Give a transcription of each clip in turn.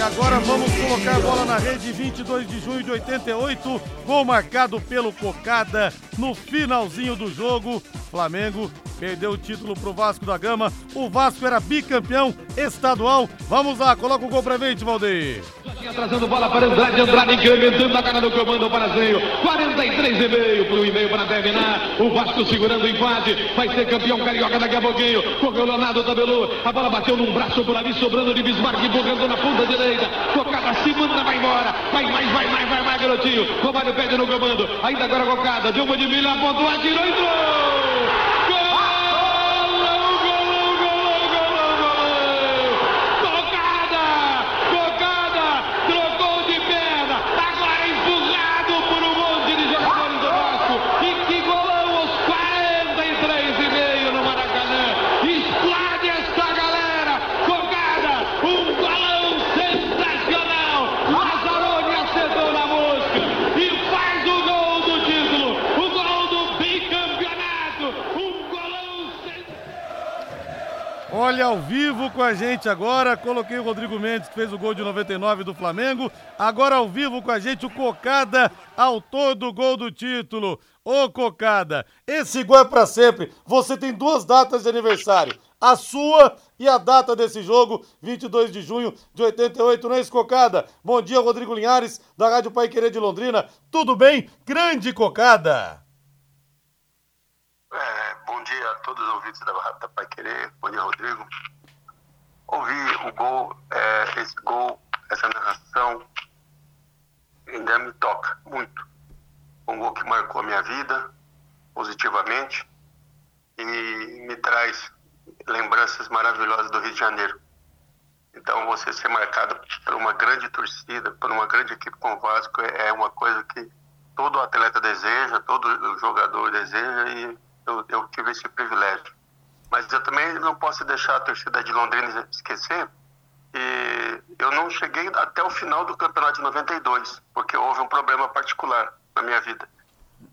E agora vamos colocar a bola na rede 22 de junho de 88, gol marcado pelo Cocada no finalzinho do jogo. Flamengo perdeu o título pro Vasco da Gama. O Vasco era bicampeão estadual. Vamos lá, coloca o gol pra frente, Valdeir. Atrasando bola para Andrade, Andrade incrementando a cara do comando para Zenho. 43 e meio para o e-mail para terminar. O Vasco segurando o empate. Vai ser campeão carioca daqui a pouquinho. Correu Leonardo Tabelu. A bola bateu num braço por ali, sobrando de Bismarck, empurrando na ponta direita. Tocada, se vai embora. Vai mais, vai mais, vai mais, garotinho. Romário pede no comando. Ainda agora Cocada. Deu uma de milha, apontou, atirou, entrou. Ao vivo com a gente agora, coloquei o Rodrigo Mendes, que fez o gol de 99 do Flamengo. Agora ao vivo com a gente o Cocada, autor do gol do título. Ô Cocada, esse gol é pra sempre. Você tem duas datas de aniversário. A sua e a data desse jogo, 22 de junho de 88, não é isso, Cocada? Bom dia, Rodrigo Linhares, da Rádio Pai Querer de Londrina. Tudo bem? Grande Cocada! É, bom dia a todos os ouvintes da Rádio Pai Querer. Bom dia, Rodrigo. Ouvi o gol, é, esse gol, essa narração, ainda me toca muito. Um gol que marcou a minha vida positivamente e me traz lembranças maravilhosas do Rio de Janeiro. Então, você ser marcado por uma grande torcida, por uma grande equipe com o Vasco, é uma coisa que todo atleta deseja, todo jogador deseja e eu, eu tive esse privilégio. Mas eu também não posso deixar a torcida de Londrina esquecer e eu não cheguei até o final do campeonato de 92, porque houve um problema particular na minha vida.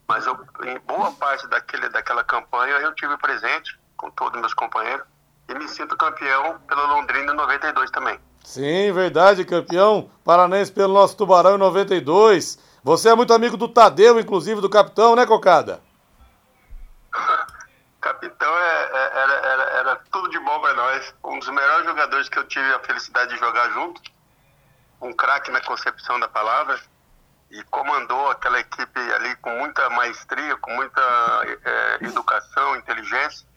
Mas eu, em boa parte daquele, daquela campanha eu tive presente com todos meus companheiros e me sinto campeão pelo Londrina em 92 também. Sim, verdade, campeão paranense pelo nosso Tubarão em 92. Você é muito amigo do Tadeu, inclusive do capitão, né, Cocada? Jogadores que eu tive a felicidade de jogar junto. Um craque na concepção da palavra. E comandou aquela equipe ali com muita maestria, com muita é, educação, inteligência.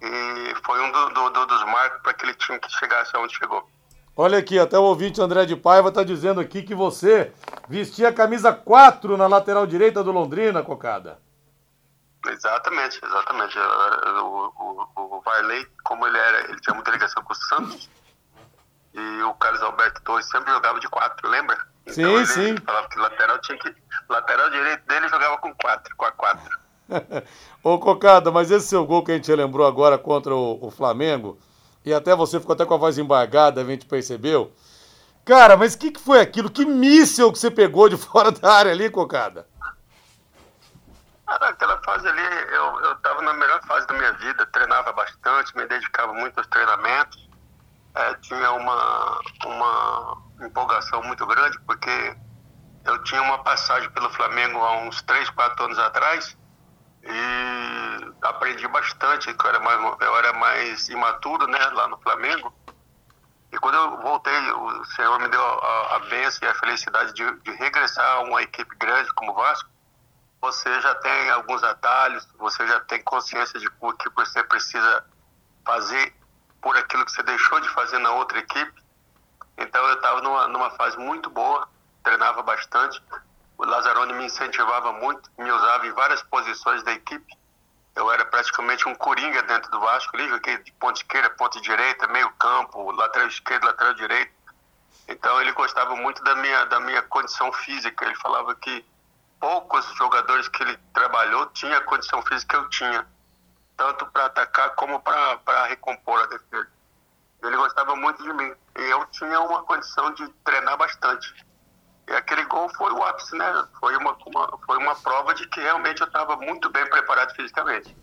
E foi um do, do, do, dos marcos para aquele time que chegasse aonde chegou. Olha aqui, até o ouvinte André de Paiva está dizendo aqui que você vestia a camisa 4 na lateral direita do Londrina, Cocada. Exatamente, exatamente. O, o, o Varley, como ele era, ele tinha muita ligação com o Santos, e o Carlos Alberto Torres sempre jogava de quatro, lembra? Então sim, ele sim. falava que lateral tinha que. Lateral direito dele jogava com quatro, com a quatro. Ô Cocada, mas esse seu gol que a gente lembrou agora contra o, o, Flamengo, e até você ficou até com a voz embargada, a gente percebeu. Cara, mas o que, que foi aquilo? Que míssel que você pegou de fora da área ali, Cocada? Aquela fase ali, eu estava na melhor fase da minha vida, treinava bastante, me dedicava muito aos treinamentos, é, tinha uma, uma empolgação muito grande, porque eu tinha uma passagem pelo Flamengo há uns 3, 4 anos atrás e aprendi bastante, eu era mais, eu era mais imaturo né, lá no Flamengo. E quando eu voltei, o Senhor me deu a, a bênção e a felicidade de, de regressar a uma equipe grande como o Vasco você já tem alguns atalhos, você já tem consciência de o que você precisa fazer por aquilo que você deixou de fazer na outra equipe. Então eu estava numa, numa fase muito boa, treinava bastante. O Lazzaroni me incentivava muito, me usava em várias posições da equipe. Eu era praticamente um coringa dentro do Vasco, ali joguei de ponta esquerda, ponta direita, meio campo, lateral esquerdo, lateral direito. Então ele gostava muito da minha, da minha condição física. Ele falava que poucos jogadores que ele trabalhou tinha a condição física que eu tinha, tanto para atacar como para recompor a defesa. Ele gostava muito de mim e eu tinha uma condição de treinar bastante. E aquele gol foi o ápice, né? Foi uma, uma foi uma prova de que realmente eu estava muito bem preparado fisicamente.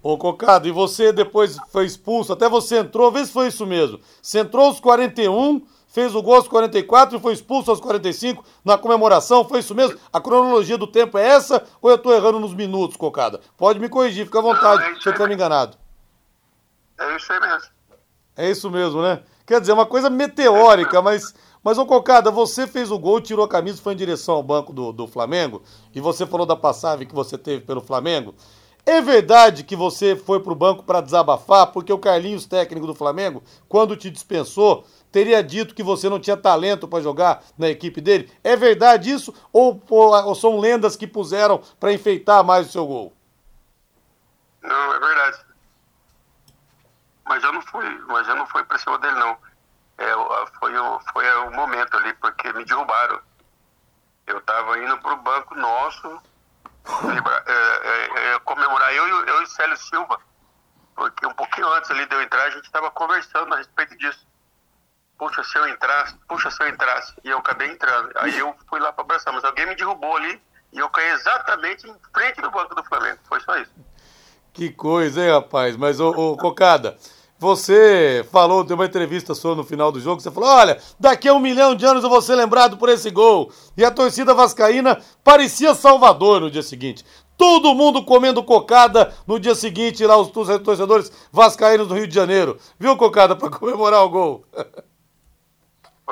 Ô Cocado, e você depois foi expulso, até você entrou, vê se foi isso mesmo. Você entrou aos 41, fez o gol aos 44 e foi expulso aos 45 na comemoração. Foi isso mesmo? A cronologia do tempo é essa ou eu tô errando nos minutos, Cocada? Pode me corrigir, fica à vontade, Não, é se eu tiver me enganado. É isso aí mesmo. É isso mesmo, né? Quer dizer, uma coisa meteórica, mas. Mas, ô Cocada, você fez o gol, tirou a camisa e foi em direção ao banco do, do Flamengo. E você falou da passagem que você teve pelo Flamengo. É verdade que você foi pro banco para desabafar, porque o Carlinhos, técnico do Flamengo, quando te dispensou, teria dito que você não tinha talento para jogar na equipe dele. É verdade isso? Ou, ou, são lendas que puseram para enfeitar mais o seu gol? Não, é verdade. Mas eu não fui, mas eu não fui para cima dele não. É, foi, o, foi o momento ali, porque me derrubaram. Eu tava indo pro banco nosso é, é, é, comemorar eu, eu e o Célio Silva, porque um pouquinho antes ali de eu entrar, a gente estava conversando a respeito disso. Puxa, se eu entrasse, puxa, se eu entrasse. E eu acabei entrando. Aí eu fui lá para abraçar, mas alguém me derrubou ali e eu caí exatamente em frente do banco do Flamengo. Foi só isso. Que coisa, hein, rapaz? Mas, ô, ô Cocada, você falou, deu uma entrevista sua no final do jogo, você falou: olha, daqui a um milhão de anos eu vou ser lembrado por esse gol. E a torcida vascaína parecia Salvador no dia seguinte. Todo mundo comendo cocada no dia seguinte, lá os torcedores vascaínos do Rio de Janeiro. Viu, cocada, para comemorar o gol?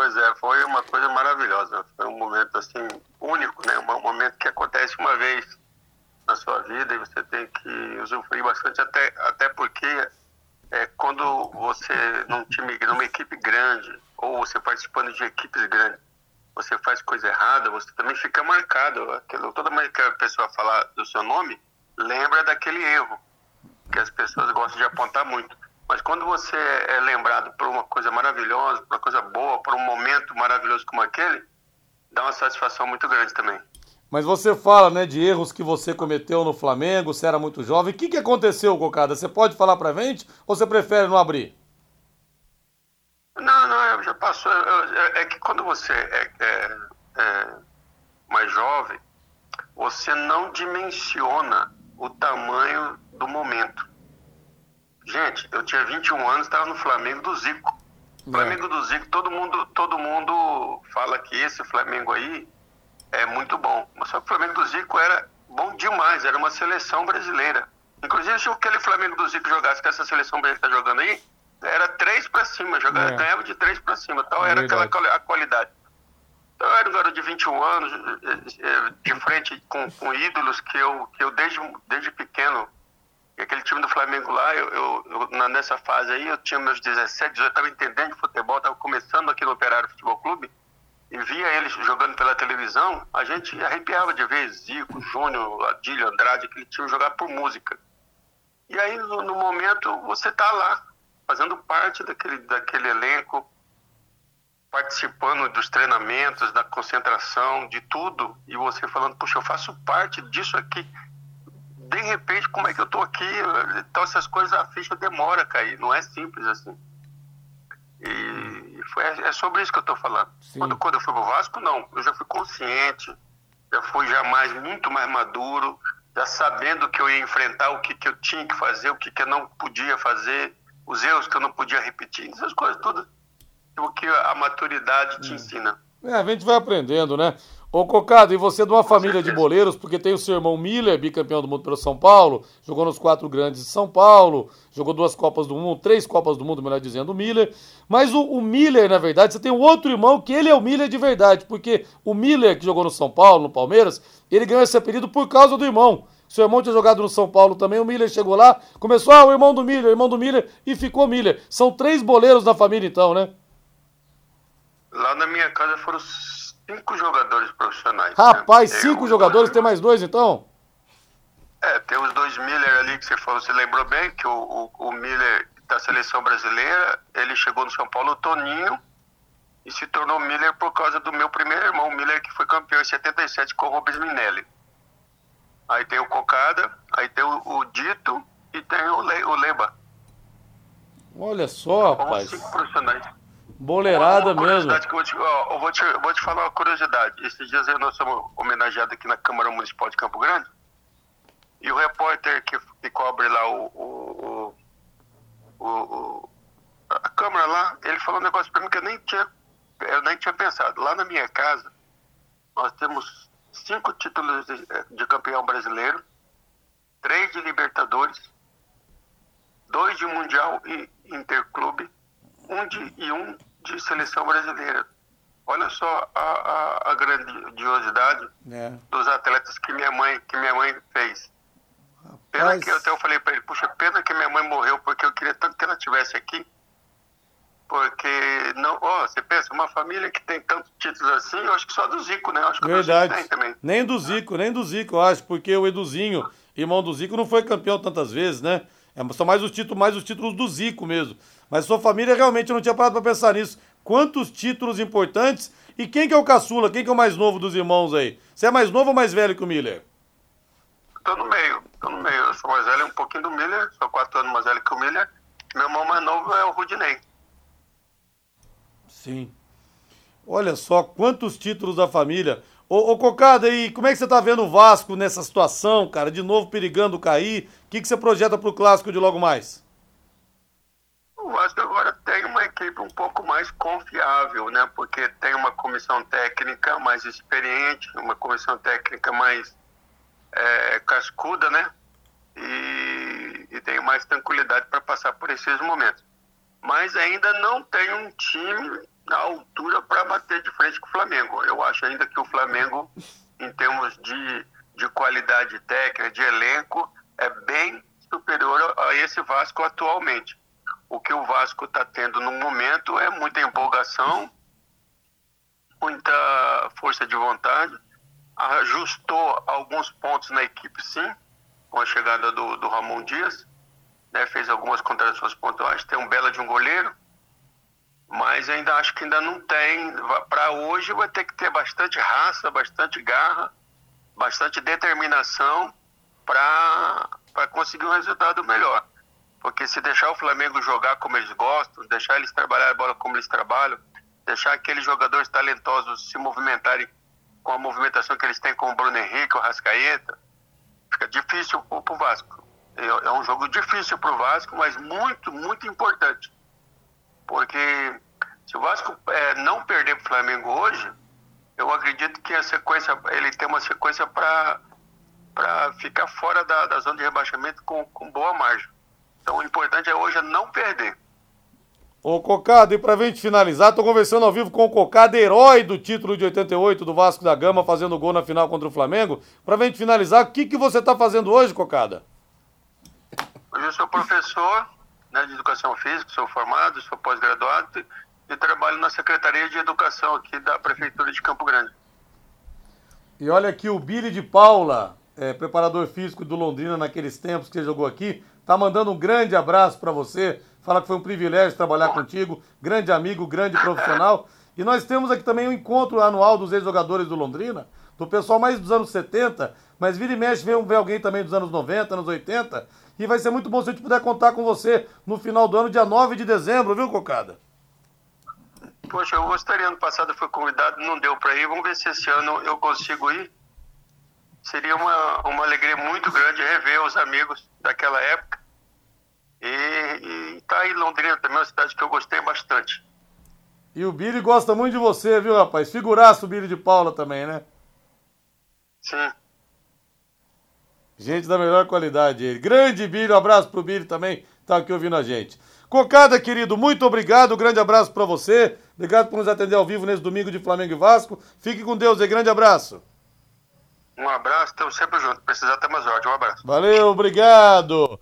Pois é, foi uma coisa maravilhosa. Foi um momento assim único, né? Um momento que acontece uma vez na sua vida e você tem que usufruir bastante, até, até porque é, quando você, num time, numa equipe grande, ou você participando de equipes grandes, você faz coisa errada, você também fica marcado. Aquilo, toda vez que a pessoa falar do seu nome, lembra daquele erro, que as pessoas gostam de apontar muito. Mas quando você é lembrado por uma coisa maravilhosa, por uma coisa boa, por um momento maravilhoso como aquele, dá uma satisfação muito grande também. Mas você fala, né, de erros que você cometeu no Flamengo, você era muito jovem. O que, que aconteceu, Cocada? Você pode falar pra gente ou você prefere não abrir? Não, não, já passou. É que quando você é, é, é mais jovem, você não dimensiona o tamanho do momento. Gente, eu tinha 21 anos, estava no Flamengo do Zico. É. Flamengo do Zico, todo mundo, todo mundo fala que esse Flamengo aí é muito bom. Mas só que o Flamengo do Zico era bom demais, era uma seleção brasileira. Inclusive, se aquele Flamengo do Zico jogasse com essa seleção brasileira que está jogando aí, era três para cima, jogava, é. ganhava de três para cima, tal, era aquela a qualidade. Então, eu era um garoto de 21 anos, eh, eh, de frente com, com ídolos que eu, que eu desde, desde pequeno, aquele time do Flamengo lá, eu, eu, eu nessa fase aí, eu tinha meus 17, 18, estava entendendo de futebol, estava começando aqui no Operário Futebol Clube, e via eles jogando pela televisão, a gente arrepiava de ver Zico, Júnior, Adílio, Andrade, aquele time jogar por música. E aí, no, no momento, você está lá, fazendo parte daquele, daquele elenco, participando dos treinamentos, da concentração, de tudo, e você falando, puxa, eu faço parte disso aqui. De repente, como é que eu estou aqui? Então, essas coisas, a ficha demora a cair, não é simples assim. E foi, é sobre isso que eu estou falando. Quando, quando eu fui pro Vasco, não. Eu já fui consciente, já fui já mais, muito mais maduro, já sabendo que eu ia enfrentar, o que, que eu tinha que fazer, o que, que eu não podia fazer, os erros que eu não podia repetir, essas coisas todas. O que a maturidade te hum. ensina. É, a gente vai aprendendo, né? Ô Cocado, e você é de uma família de boleiros, porque tem o seu irmão Miller, bicampeão do mundo pelo São Paulo, jogou nos quatro grandes de São Paulo, jogou duas Copas do Mundo, três Copas do Mundo, melhor dizendo, o Miller. Mas o, o Miller, na verdade, você tem um outro irmão que ele é o Miller de verdade, porque o Miller, que jogou no São Paulo, no Palmeiras, ele ganhou esse apelido por causa do irmão. Seu irmão tinha jogado no São Paulo também, o Miller chegou lá, começou, ah, o irmão do Miller, o irmão do Miller, e ficou Miller. São três boleiros na família, então, né? Lá na minha casa foram cinco jogadores profissionais. Rapaz, né? cinco jogadores, tem mais dois então? É, tem os dois Miller ali que você falou, você lembrou bem, que o, o, o Miller da seleção brasileira, ele chegou no São Paulo, Toninho, e se tornou Miller por causa do meu primeiro irmão, o Miller, que foi campeão em 77 com o Rubens Minelli. Aí tem o Cocada, aí tem o, o Dito e tem o, Le, o Leba. Olha só, rapaz. Cinco profissionais. Boleirada mesmo. Eu, vou te, ó, eu vou te, vou te falar uma curiosidade. Esses dias nós somos homenageados aqui na Câmara Municipal de Campo Grande. E o repórter que, que cobre lá o, o, o, o, a Câmara lá, ele falou um negócio pra mim que eu nem tinha tinha pensado. Lá na minha casa, nós temos cinco títulos de, de campeão brasileiro, três de Libertadores, dois de Mundial e Interclube, um de, e um de seleção brasileira. Olha só a, a, a grandiosidade é. dos atletas que minha mãe que minha mãe fez. Pena que eu até eu falei para ele, puxa, pena que minha mãe morreu porque eu queria tanto que ela estivesse aqui. Porque não, ó, você pensa, uma família que tem tantos títulos assim, eu acho que só do Zico, né? Eu acho que Verdade. tem também. Nem do Zico, nem do Zico, eu acho, porque o Eduzinho, irmão do Zico, não foi campeão tantas vezes, né? É, são mais os títulos, mais os títulos do Zico mesmo. Mas sua família realmente não tinha parado para pensar nisso. Quantos títulos importantes e quem que é o caçula? Quem que é o mais novo dos irmãos aí? Você é mais novo ou mais velho que o Miller? Tô no meio, tô no meio. Eu sou mais velho um pouquinho do Miller, sou quatro anos mais velho que o Miller. Meu irmão mais novo é o Rudinei. Sim. Olha só quantos títulos da família. Ô, ô Cocada, e como é que você tá vendo o Vasco nessa situação, cara? De novo perigando cair. O que, que você projeta pro clássico de logo mais? O Vasco agora tem uma equipe um pouco mais confiável, né? Porque tem uma comissão técnica mais experiente, uma comissão técnica mais é, cascuda, né? E, e tem mais tranquilidade para passar por esses momentos. Mas ainda não tem um time na altura para bater de frente com o Flamengo. Eu acho ainda que o Flamengo, em termos de, de qualidade técnica, de elenco, é bem superior a esse Vasco atualmente. O que o Vasco está tendo no momento é muita empolgação, muita força de vontade, ajustou alguns pontos na equipe, sim, com a chegada do, do Ramon Dias, né, fez algumas contratações pontuais, tem um bela de um goleiro, mas ainda acho que ainda não tem. Para hoje vai ter que ter bastante raça, bastante garra, bastante determinação para conseguir um resultado melhor. Porque se deixar o Flamengo jogar como eles gostam, deixar eles trabalhar a bola como eles trabalham, deixar aqueles jogadores talentosos se movimentarem com a movimentação que eles têm com o Bruno Henrique, o Rascaeta, fica difícil para o Vasco. É, é um jogo difícil para o Vasco, mas muito, muito importante. Porque se o Vasco é, não perder para o Flamengo hoje, eu acredito que a sequência, ele tem uma sequência para ficar fora da, da zona de rebaixamento com, com boa margem. Então o importante é hoje é não perder. Ô Cocada, e pra gente finalizar, tô conversando ao vivo com o Cocada, herói do título de 88 do Vasco da Gama, fazendo gol na final contra o Flamengo. Pra gente finalizar, o que, que você tá fazendo hoje, Cocada? Hoje eu sou professor né, de Educação Física, sou formado, sou pós-graduado e trabalho na Secretaria de Educação aqui da Prefeitura de Campo Grande. E olha aqui o Billy de Paula, é, preparador físico do Londrina naqueles tempos que você jogou aqui, tá mandando um grande abraço para você fala que foi um privilégio trabalhar contigo, grande amigo, grande profissional. E nós temos aqui também um encontro anual dos ex-jogadores do Londrina, do pessoal mais dos anos 70, mas vira e mexe vem, vem alguém também dos anos 90, anos 80. E vai ser muito bom se a gente puder contar com você no final do ano, dia 9 de dezembro, viu, Cocada? Poxa, eu gostaria, ano passado fui convidado, não deu para ir, vamos ver se esse ano eu consigo ir. Seria uma, uma alegria muito grande rever os amigos daquela época e, e tá aí Londrina também, uma cidade que eu gostei bastante. E o Billy gosta muito de você, viu, rapaz? Figuraço o Billy de Paula também, né? Sim. Gente da melhor qualidade. Grande Billy, um abraço pro Billy também, tá aqui ouvindo a gente. Cocada, querido, muito obrigado, um grande abraço para você. Obrigado por nos atender ao vivo nesse domingo de Flamengo e Vasco. Fique com Deus e grande abraço. Um abraço, estamos sempre juntos. Precisar, mais ordem. Um abraço. Valeu, obrigado.